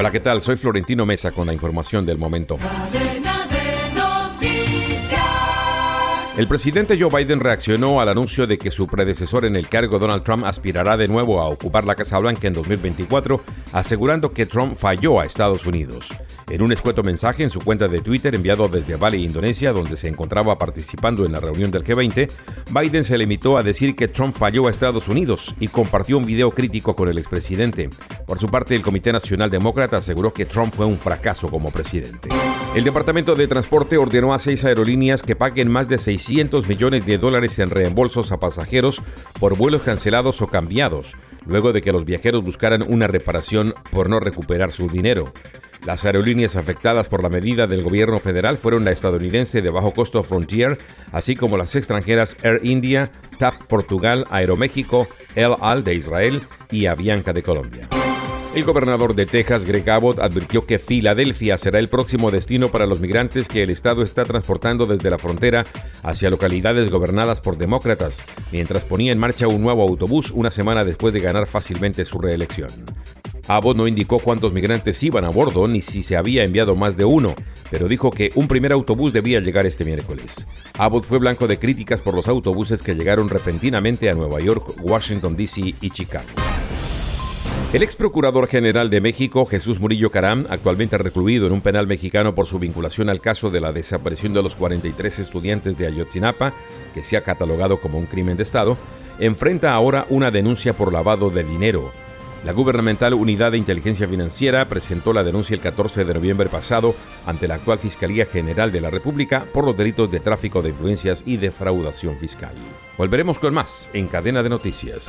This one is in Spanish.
Hola, ¿qué tal? Soy Florentino Mesa con la información del momento. El presidente Joe Biden reaccionó al anuncio de que su predecesor en el cargo, Donald Trump, aspirará de nuevo a ocupar la Casa Blanca en 2024, asegurando que Trump falló a Estados Unidos. En un escueto mensaje en su cuenta de Twitter enviado desde Bali, Indonesia, donde se encontraba participando en la reunión del G20, Biden se limitó a decir que Trump falló a Estados Unidos y compartió un video crítico con el expresidente. Por su parte, el Comité Nacional Demócrata aseguró que Trump fue un fracaso como presidente. El Departamento de Transporte ordenó a seis aerolíneas que paguen más de 600 millones de dólares en reembolsos a pasajeros por vuelos cancelados o cambiados, luego de que los viajeros buscaran una reparación por no recuperar su dinero. Las aerolíneas afectadas por la medida del gobierno federal fueron la estadounidense de bajo costo Frontier, así como las extranjeras Air India, TAP Portugal, Aeroméxico, El Al de Israel y Avianca de Colombia. El gobernador de Texas, Greg Abbott, advirtió que Filadelfia será el próximo destino para los migrantes que el Estado está transportando desde la frontera hacia localidades gobernadas por demócratas, mientras ponía en marcha un nuevo autobús una semana después de ganar fácilmente su reelección. Abbott no indicó cuántos migrantes iban a bordo ni si se había enviado más de uno, pero dijo que un primer autobús debía llegar este miércoles. Abbott fue blanco de críticas por los autobuses que llegaron repentinamente a Nueva York, Washington, D.C. y Chicago. El ex procurador general de México, Jesús Murillo Caram, actualmente recluido en un penal mexicano por su vinculación al caso de la desaparición de los 43 estudiantes de Ayotzinapa, que se ha catalogado como un crimen de Estado, enfrenta ahora una denuncia por lavado de dinero. La gubernamental Unidad de Inteligencia Financiera presentó la denuncia el 14 de noviembre pasado ante la actual Fiscalía General de la República por los delitos de tráfico de influencias y defraudación fiscal. Volveremos con más en Cadena de Noticias.